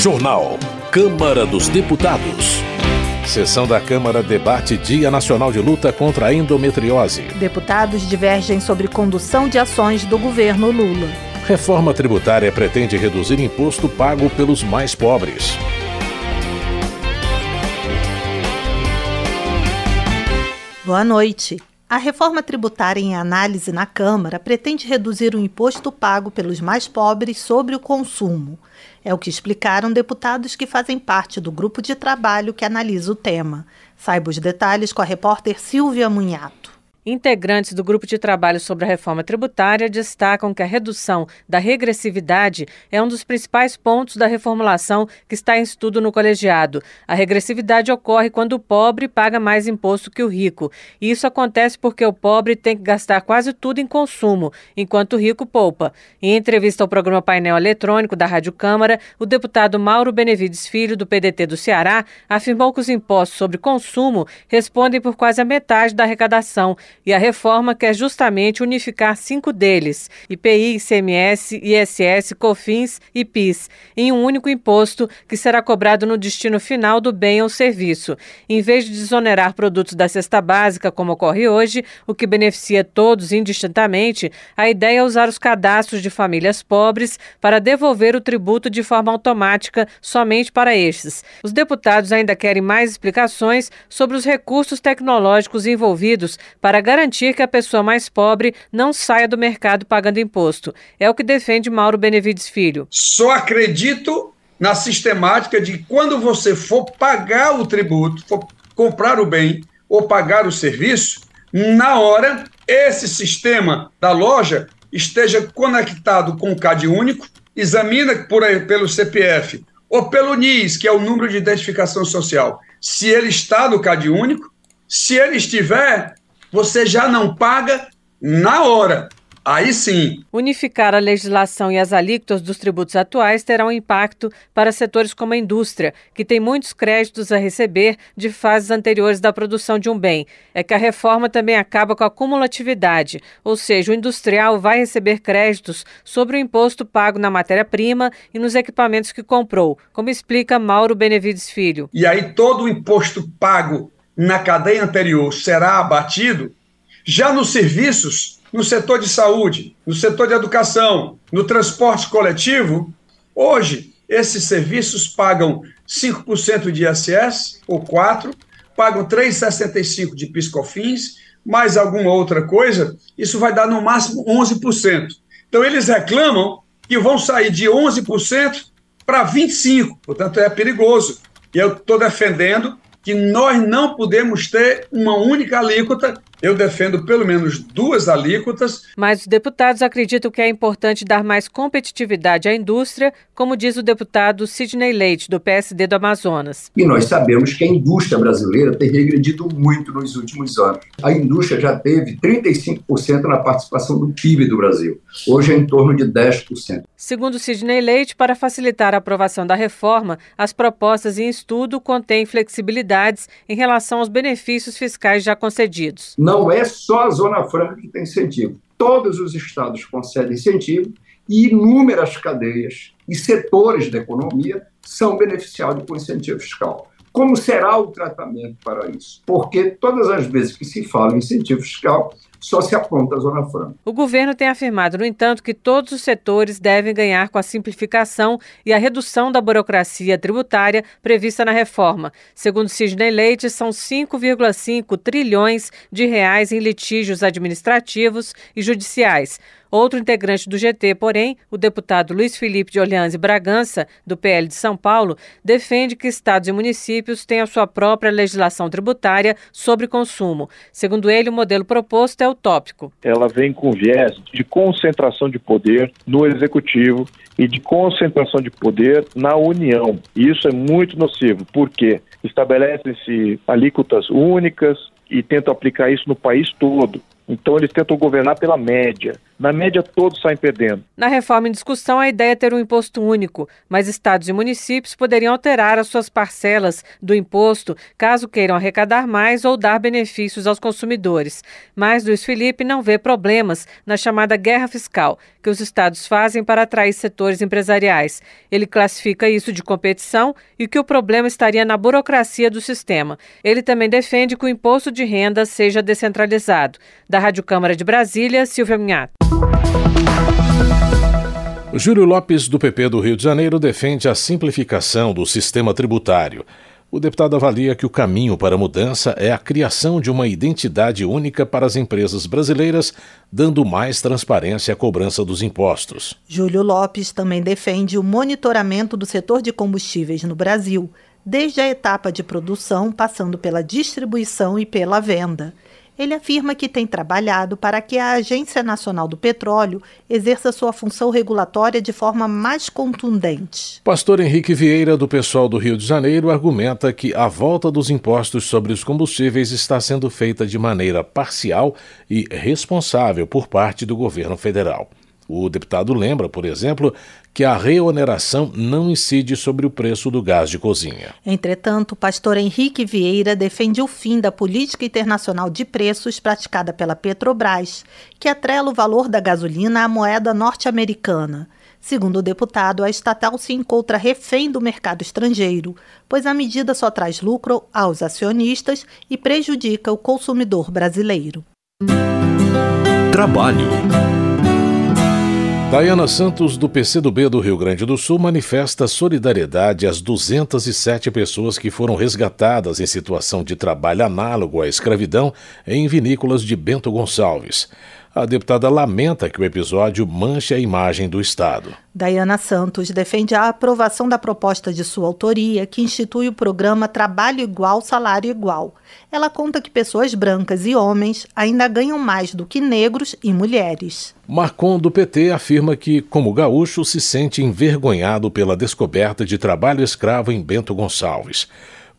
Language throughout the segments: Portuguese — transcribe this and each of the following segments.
Jornal. Câmara dos Deputados. Sessão da Câmara debate Dia Nacional de Luta contra a Endometriose. Deputados divergem sobre condução de ações do governo Lula. Reforma tributária pretende reduzir imposto pago pelos mais pobres. Boa noite. A reforma tributária em análise na Câmara pretende reduzir o imposto pago pelos mais pobres sobre o consumo. É o que explicaram deputados que fazem parte do grupo de trabalho que analisa o tema. Saiba os detalhes com a repórter Silvia Munhato. Integrantes do grupo de trabalho sobre a reforma tributária destacam que a redução da regressividade é um dos principais pontos da reformulação que está em estudo no colegiado. A regressividade ocorre quando o pobre paga mais imposto que o rico. E isso acontece porque o pobre tem que gastar quase tudo em consumo, enquanto o rico poupa. Em entrevista ao programa Painel Eletrônico da Rádio Câmara, o deputado Mauro Benevides Filho, do PDT do Ceará, afirmou que os impostos sobre consumo respondem por quase a metade da arrecadação e a reforma quer justamente unificar cinco deles: IPI, ICMS, ISS, COFINS e PIS, em um único imposto que será cobrado no destino final do bem ou serviço. Em vez de desonerar produtos da cesta básica, como ocorre hoje, o que beneficia todos indistintamente, a ideia é usar os cadastros de famílias pobres para devolver o tributo de forma automática somente para estes. Os deputados ainda querem mais explicações sobre os recursos tecnológicos envolvidos para garantir que a pessoa mais pobre não saia do mercado pagando imposto. É o que defende Mauro Benevides Filho. Só acredito na sistemática de quando você for pagar o tributo, for comprar o bem ou pagar o serviço, na hora esse sistema da loja esteja conectado com o CAD único, examina por pelo CPF ou pelo NIS, que é o número de identificação social, se ele está no CAD único. Se ele estiver, você já não paga na hora. Aí sim. Unificar a legislação e as alíquotas dos tributos atuais terá um impacto para setores como a indústria, que tem muitos créditos a receber de fases anteriores da produção de um bem. É que a reforma também acaba com a cumulatividade, ou seja, o industrial vai receber créditos sobre o imposto pago na matéria-prima e nos equipamentos que comprou, como explica Mauro Benevides Filho. E aí todo o imposto pago na cadeia anterior será abatido, já nos serviços, no setor de saúde, no setor de educação, no transporte coletivo, hoje esses serviços pagam 5% de ISS ou 4, pagam 3,65 de piscofins, mais alguma outra coisa, isso vai dar no máximo 11%. Então eles reclamam que vão sair de 11% para 25%, portanto é perigoso. E eu estou defendendo que nós não podemos ter uma única alíquota. Eu defendo pelo menos duas alíquotas. Mas os deputados acreditam que é importante dar mais competitividade à indústria, como diz o deputado Sidney Leite, do PSD do Amazonas. E nós sabemos que a indústria brasileira tem regredido muito nos últimos anos. A indústria já teve 35% na participação do PIB do Brasil. Hoje é em torno de 10%. Segundo Sidney Leite, para facilitar a aprovação da reforma, as propostas em estudo contêm flexibilidades em relação aos benefícios fiscais já concedidos. Não é só a Zona Franca que tem incentivo. Todos os estados concedem incentivo e inúmeras cadeias e setores da economia são beneficiados com incentivo fiscal. Como será o tratamento para isso? Porque todas as vezes que se fala em incentivo fiscal, só se aponta a Zona Franca. O governo tem afirmado, no entanto, que todos os setores devem ganhar com a simplificação e a redução da burocracia tributária prevista na reforma. Segundo Sidney Leite, são 5,5 trilhões de reais em litígios administrativos e judiciais. Outro integrante do GT, porém, o deputado Luiz Felipe de Orleans e Bragança, do PL de São Paulo, defende que estados e municípios tenham sua própria legislação tributária sobre consumo. Segundo ele, o modelo proposto é utópico. Ela vem com viés de concentração de poder no executivo e de concentração de poder na União. E isso é muito nocivo, porque estabelecem-se alíquotas únicas e tentam aplicar isso no país todo. Então eles tentam governar pela média Na média, todos saem perdendo. Na reforma em discussão, a ideia é ter um imposto único, mas estados e municípios poderiam alterar as suas parcelas do imposto caso queiram arrecadar mais ou dar benefícios aos consumidores. Mas Luiz Felipe não vê problemas na chamada guerra fiscal que os estados fazem para atrair setores empresariais. Ele classifica isso de competição e que o problema estaria na burocracia do sistema. Ele também defende que o imposto de renda seja descentralizado. Da Rádio Câmara de Brasília, Silvia Minhato. Júlio Lopes, do PP do Rio de Janeiro, defende a simplificação do sistema tributário. O deputado avalia que o caminho para a mudança é a criação de uma identidade única para as empresas brasileiras, dando mais transparência à cobrança dos impostos. Júlio Lopes também defende o monitoramento do setor de combustíveis no Brasil, desde a etapa de produção, passando pela distribuição e pela venda. Ele afirma que tem trabalhado para que a Agência Nacional do Petróleo exerça sua função regulatória de forma mais contundente. Pastor Henrique Vieira, do pessoal do Rio de Janeiro, argumenta que a volta dos impostos sobre os combustíveis está sendo feita de maneira parcial e responsável por parte do governo federal. O deputado lembra, por exemplo, que a reoneração não incide sobre o preço do gás de cozinha. Entretanto, o pastor Henrique Vieira defende o fim da política internacional de preços praticada pela Petrobras, que atrela o valor da gasolina à moeda norte-americana. Segundo o deputado, a estatal se encontra refém do mercado estrangeiro, pois a medida só traz lucro aos acionistas e prejudica o consumidor brasileiro. Trabalho. Dayana Santos, do PCdoB do Rio Grande do Sul, manifesta solidariedade às 207 pessoas que foram resgatadas em situação de trabalho análogo à escravidão em vinícolas de Bento Gonçalves. A deputada lamenta que o episódio manche a imagem do Estado. Dayana Santos defende a aprovação da proposta de sua autoria, que institui o programa Trabalho Igual, Salário Igual. Ela conta que pessoas brancas e homens ainda ganham mais do que negros e mulheres. Marcon, do PT, afirma que, como gaúcho, se sente envergonhado pela descoberta de trabalho escravo em Bento Gonçalves.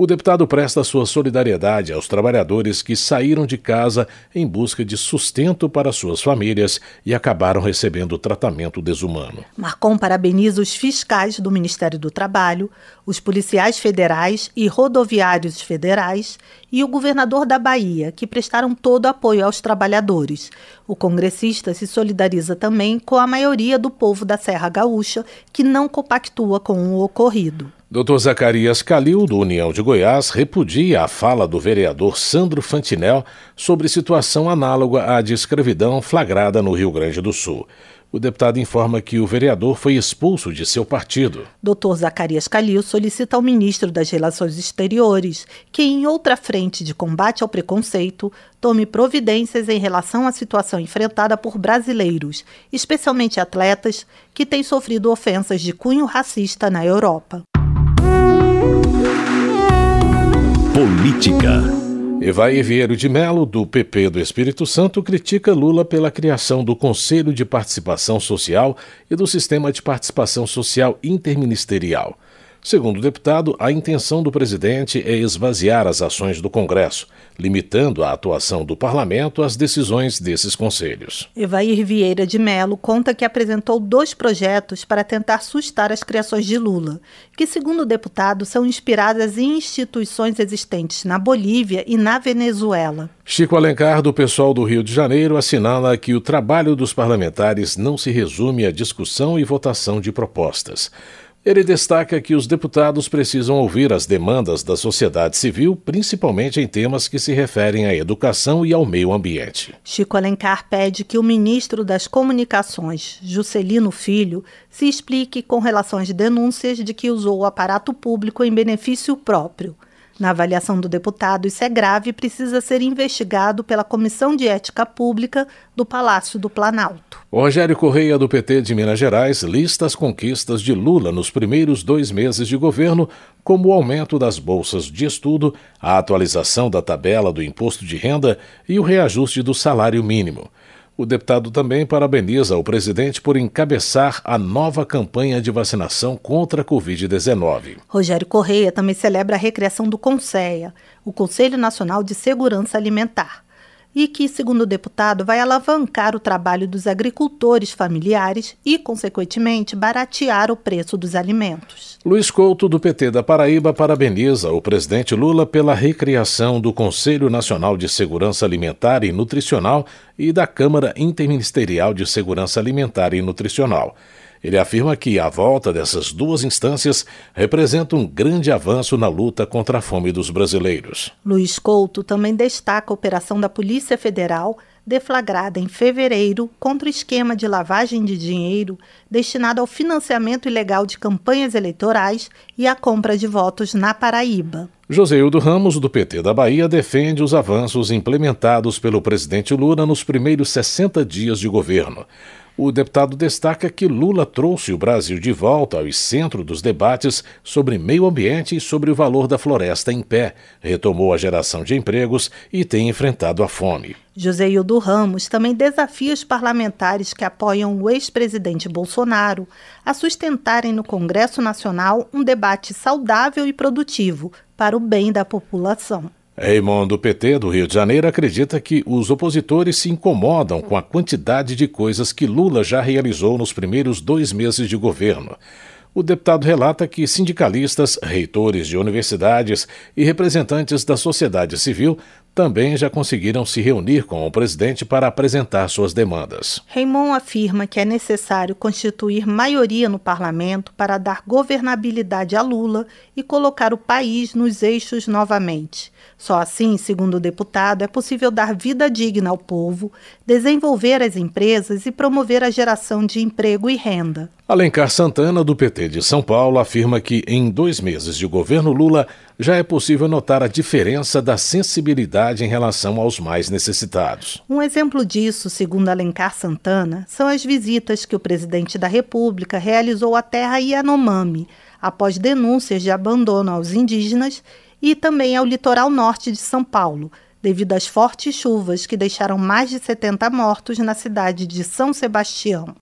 O deputado presta sua solidariedade aos trabalhadores que saíram de casa em busca de sustento para suas famílias e acabaram recebendo tratamento desumano. Marcon parabeniza os fiscais do Ministério do Trabalho, os policiais federais e rodoviários federais e o governador da Bahia, que prestaram todo apoio aos trabalhadores. O congressista se solidariza também com a maioria do povo da Serra Gaúcha, que não compactua com o ocorrido. Dr. Zacarias Calil, do União de Goiás, repudia a fala do vereador Sandro Fantinel sobre situação análoga à de escravidão flagrada no Rio Grande do Sul. O deputado informa que o vereador foi expulso de seu partido. Dr. Zacarias Calil solicita ao ministro das Relações Exteriores que, em outra frente de combate ao preconceito, tome providências em relação à situação enfrentada por brasileiros, especialmente atletas, que têm sofrido ofensas de cunho racista na Europa. Política. Evaí Vieiro de Melo, do PP do Espírito Santo, critica Lula pela criação do Conselho de Participação Social e do Sistema de Participação Social Interministerial. Segundo o deputado, a intenção do presidente é esvaziar as ações do Congresso, limitando a atuação do parlamento às decisões desses conselhos. Evair Vieira de Melo conta que apresentou dois projetos para tentar sustar as criações de Lula, que, segundo o deputado, são inspiradas em instituições existentes na Bolívia e na Venezuela. Chico Alencar, do pessoal do Rio de Janeiro, assinala que o trabalho dos parlamentares não se resume à discussão e votação de propostas. Ele destaca que os deputados precisam ouvir as demandas da sociedade civil, principalmente em temas que se referem à educação e ao meio ambiente. Chico Alencar pede que o ministro das Comunicações, Juscelino Filho, se explique com relação às denúncias de que usou o aparato público em benefício próprio. Na avaliação do deputado, isso é grave e precisa ser investigado pela Comissão de Ética Pública do Palácio do Planalto. O Rogério Correia, do PT de Minas Gerais, lista as conquistas de Lula nos primeiros dois meses de governo, como o aumento das bolsas de estudo, a atualização da tabela do imposto de renda e o reajuste do salário mínimo. O deputado também parabeniza o presidente por encabeçar a nova campanha de vacinação contra a Covid-19. Rogério Correia também celebra a recriação do CONSEA, o Conselho Nacional de Segurança Alimentar, e que, segundo o deputado, vai alavancar o trabalho dos agricultores familiares e, consequentemente, baratear o preço dos alimentos. Luiz Couto, do PT da Paraíba, parabeniza o presidente Lula pela recriação do Conselho Nacional de Segurança Alimentar e Nutricional e da Câmara Interministerial de Segurança Alimentar e Nutricional. Ele afirma que a volta dessas duas instâncias representa um grande avanço na luta contra a fome dos brasileiros. Luiz Couto também destaca a operação da Polícia Federal deflagrada em fevereiro contra o esquema de lavagem de dinheiro destinado ao financiamento ilegal de campanhas eleitorais e à compra de votos na Paraíba. Joseildo Ramos, do PT da Bahia, defende os avanços implementados pelo presidente Lula nos primeiros 60 dias de governo. O deputado destaca que Lula trouxe o Brasil de volta ao centro dos debates sobre meio ambiente e sobre o valor da floresta em pé, retomou a geração de empregos e tem enfrentado a fome. Joseildo Ramos também desafia os parlamentares que apoiam o ex-presidente Bolsonaro a sustentarem no Congresso Nacional um debate saudável e produtivo para o bem da população. Raymond do PT do Rio de Janeiro acredita que os opositores se incomodam com a quantidade de coisas que Lula já realizou nos primeiros dois meses de governo. O deputado relata que sindicalistas, reitores de universidades e representantes da sociedade civil também já conseguiram se reunir com o presidente para apresentar suas demandas. Raymond afirma que é necessário constituir maioria no parlamento para dar governabilidade a Lula e colocar o país nos eixos novamente. Só assim, segundo o deputado, é possível dar vida digna ao povo, desenvolver as empresas e promover a geração de emprego e renda. Alencar Santana, do PT de São Paulo, afirma que em dois meses de governo Lula já é possível notar a diferença da sensibilidade em relação aos mais necessitados. Um exemplo disso, segundo Alencar Santana, são as visitas que o presidente da República realizou à terra Yanomami, após denúncias de abandono aos indígenas e também ao litoral norte de São Paulo, devido às fortes chuvas que deixaram mais de 70 mortos na cidade de São Sebastião.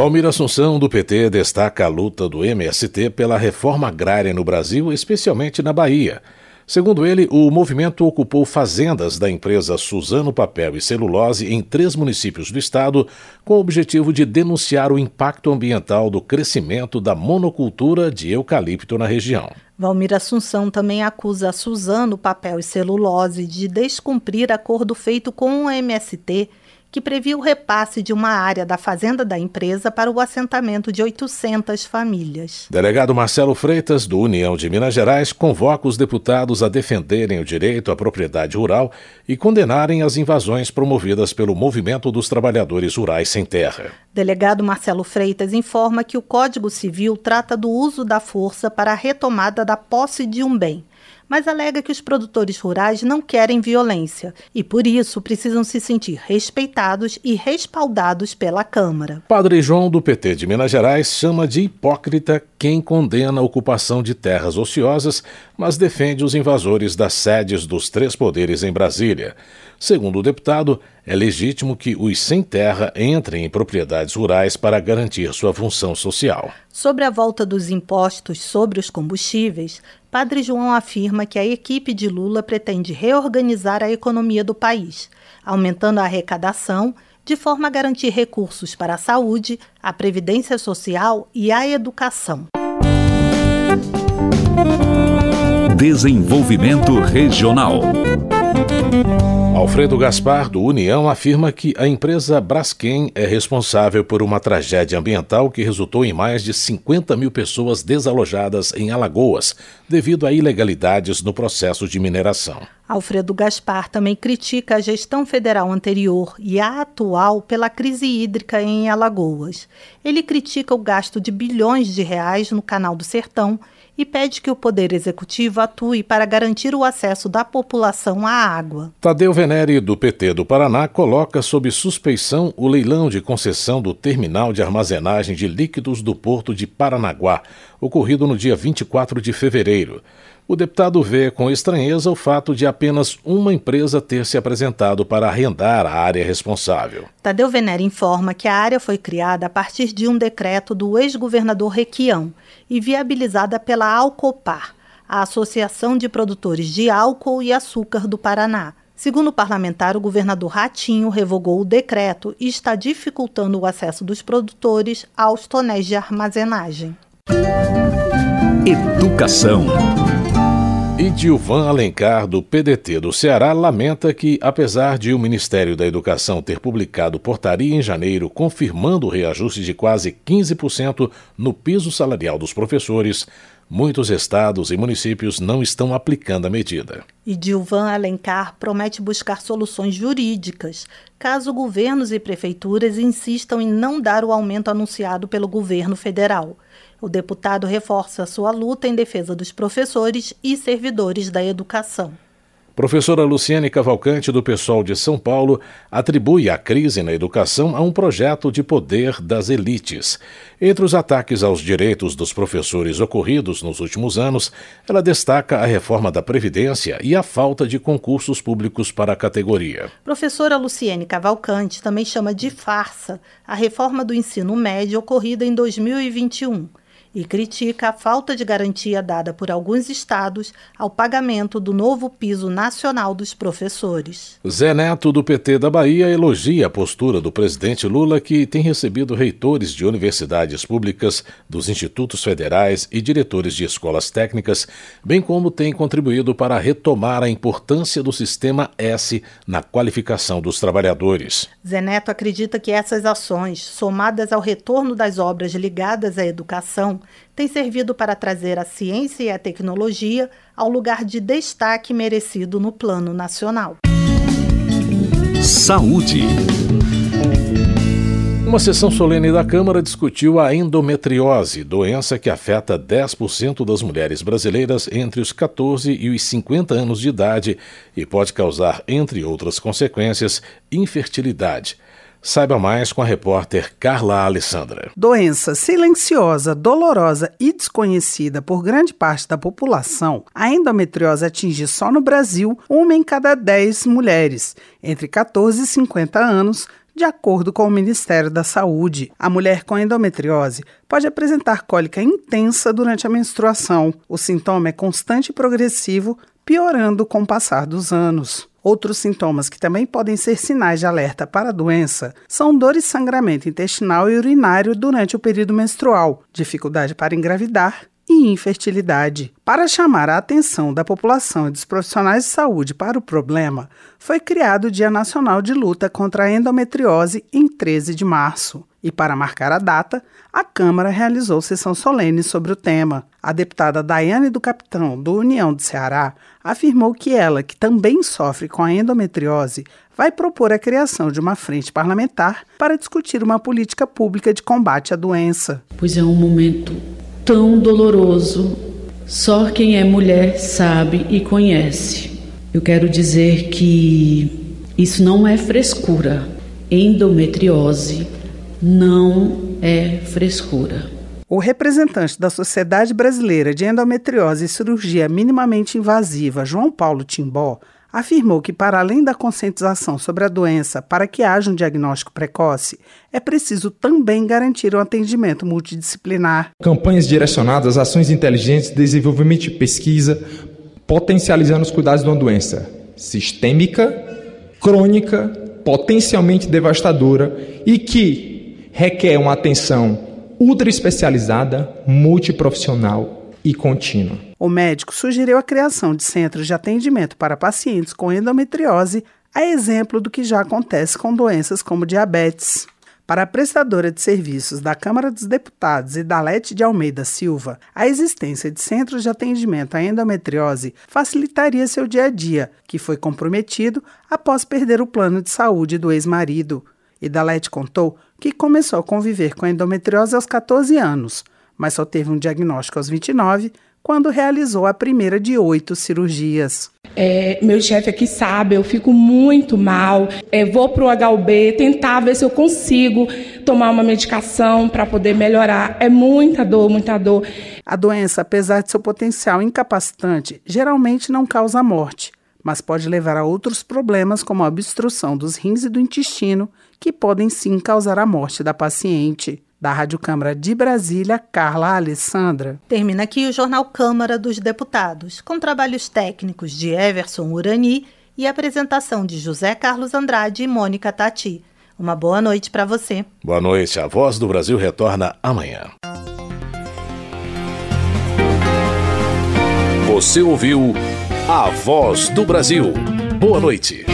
Valmir Assunção, do PT, destaca a luta do MST pela reforma agrária no Brasil, especialmente na Bahia. Segundo ele, o movimento ocupou fazendas da empresa Suzano Papel e Celulose em três municípios do estado, com o objetivo de denunciar o impacto ambiental do crescimento da monocultura de eucalipto na região. Valmir Assunção também acusa a Suzano Papel e Celulose de descumprir acordo feito com o MST que previa o repasse de uma área da fazenda da empresa para o assentamento de 800 famílias. Delegado Marcelo Freitas, do União de Minas Gerais, convoca os deputados a defenderem o direito à propriedade rural e condenarem as invasões promovidas pelo Movimento dos Trabalhadores Rurais Sem Terra. Delegado Marcelo Freitas informa que o Código Civil trata do uso da força para a retomada da posse de um bem mas alega que os produtores rurais não querem violência e, por isso, precisam se sentir respeitados e respaldados pela Câmara. Padre João, do PT de Minas Gerais, chama de hipócrita quem condena a ocupação de terras ociosas, mas defende os invasores das sedes dos três poderes em Brasília. Segundo o deputado, é legítimo que os sem terra entrem em propriedades rurais para garantir sua função social. Sobre a volta dos impostos sobre os combustíveis, Padre João afirma que a equipe de Lula pretende reorganizar a economia do país, aumentando a arrecadação de forma a garantir recursos para a saúde, a previdência social e a educação. Desenvolvimento Regional. Alfredo Gaspar, do União, afirma que a empresa Braskem é responsável por uma tragédia ambiental que resultou em mais de 50 mil pessoas desalojadas em Alagoas, devido a ilegalidades no processo de mineração. Alfredo Gaspar também critica a gestão federal anterior e a atual pela crise hídrica em Alagoas. Ele critica o gasto de bilhões de reais no Canal do Sertão e pede que o Poder Executivo atue para garantir o acesso da população à água. Tadeu Venere, do PT do Paraná, coloca sob suspeição o leilão de concessão do terminal de armazenagem de líquidos do Porto de Paranaguá, ocorrido no dia 24 de fevereiro. O deputado vê com estranheza o fato de apenas uma empresa ter se apresentado para arrendar a área responsável. Tadeu Venere informa que a área foi criada a partir de um decreto do ex-governador Requião e viabilizada pela Alcopar, a Associação de Produtores de Álcool e Açúcar do Paraná. Segundo o parlamentar, o governador Ratinho revogou o decreto e está dificultando o acesso dos produtores aos tonéis de armazenagem. Educação. E Dilvan Alencar, do PDT do Ceará, lamenta que, apesar de o Ministério da Educação ter publicado portaria em janeiro confirmando o reajuste de quase 15% no piso salarial dos professores, muitos estados e municípios não estão aplicando a medida. E Dilvan Alencar promete buscar soluções jurídicas, caso governos e prefeituras insistam em não dar o aumento anunciado pelo governo federal. O deputado reforça sua luta em defesa dos professores e servidores da educação. Professora Luciane Cavalcante, do PSOL de São Paulo, atribui a crise na educação a um projeto de poder das elites. Entre os ataques aos direitos dos professores ocorridos nos últimos anos, ela destaca a reforma da Previdência e a falta de concursos públicos para a categoria. Professora Luciane Cavalcante também chama de farsa a reforma do ensino médio ocorrida em 2021 e critica a falta de garantia dada por alguns estados ao pagamento do novo piso nacional dos professores. Zé Neto, do PT da Bahia, elogia a postura do presidente Lula, que tem recebido reitores de universidades públicas, dos institutos federais e diretores de escolas técnicas, bem como tem contribuído para retomar a importância do sistema S na qualificação dos trabalhadores. Zé Neto acredita que essas ações, somadas ao retorno das obras ligadas à educação, tem servido para trazer a ciência e a tecnologia ao lugar de destaque merecido no plano nacional. Saúde. Uma sessão solene da Câmara discutiu a endometriose, doença que afeta 10% das mulheres brasileiras entre os 14 e os 50 anos de idade e pode causar, entre outras consequências, infertilidade. Saiba mais com a repórter Carla Alessandra. Doença silenciosa, dolorosa e desconhecida por grande parte da população, a endometriose atinge só no Brasil uma em cada 10 mulheres, entre 14 e 50 anos, de acordo com o Ministério da Saúde, a mulher com endometriose pode apresentar cólica intensa durante a menstruação. O sintoma é constante e progressivo, piorando com o passar dos anos. Outros sintomas que também podem ser sinais de alerta para a doença são dor e sangramento intestinal e urinário durante o período menstrual, dificuldade para engravidar e infertilidade. Para chamar a atenção da população e dos profissionais de saúde para o problema, foi criado o Dia Nacional de Luta contra a Endometriose em 13 de março. E para marcar a data, a Câmara realizou sessão solene sobre o tema. A deputada Daiane do Capitão, do União do Ceará, afirmou que ela, que também sofre com a endometriose, vai propor a criação de uma frente parlamentar para discutir uma política pública de combate à doença. Pois é um momento tão doloroso, só quem é mulher sabe e conhece. Eu quero dizer que isso não é frescura. Endometriose não é frescura. O representante da Sociedade Brasileira de Endometriose e Cirurgia Minimamente Invasiva, João Paulo Timbó, afirmou que, para além da conscientização sobre a doença para que haja um diagnóstico precoce, é preciso também garantir um atendimento multidisciplinar. Campanhas direcionadas, ações inteligentes, desenvolvimento de pesquisa, potencializando os cuidados de uma doença sistêmica, crônica, potencialmente devastadora e que requer uma atenção ultra especializada, multiprofissional e contínua. O médico sugeriu a criação de centros de atendimento para pacientes com endometriose, a exemplo do que já acontece com doenças como diabetes. Para a prestadora de serviços da Câmara dos Deputados e da Lete de Almeida Silva, a existência de centros de atendimento à endometriose facilitaria seu dia a dia, que foi comprometido após perder o plano de saúde do ex-marido. E Dalete contou que começou a conviver com a endometriose aos 14 anos, mas só teve um diagnóstico aos 29, quando realizou a primeira de oito cirurgias. É, meu chefe aqui sabe, eu fico muito mal. É, vou para o HUB tentar ver se eu consigo tomar uma medicação para poder melhorar. É muita dor, muita dor. A doença, apesar de seu potencial incapacitante, geralmente não causa morte, mas pode levar a outros problemas como a obstrução dos rins e do intestino que podem sim causar a morte da paciente. Da Rádio Câmara de Brasília, Carla Alessandra. Termina aqui o Jornal Câmara dos Deputados, com trabalhos técnicos de Everson Urani e apresentação de José Carlos Andrade e Mônica Tati. Uma boa noite para você. Boa noite. A Voz do Brasil retorna amanhã. Você ouviu A Voz do Brasil. Boa noite.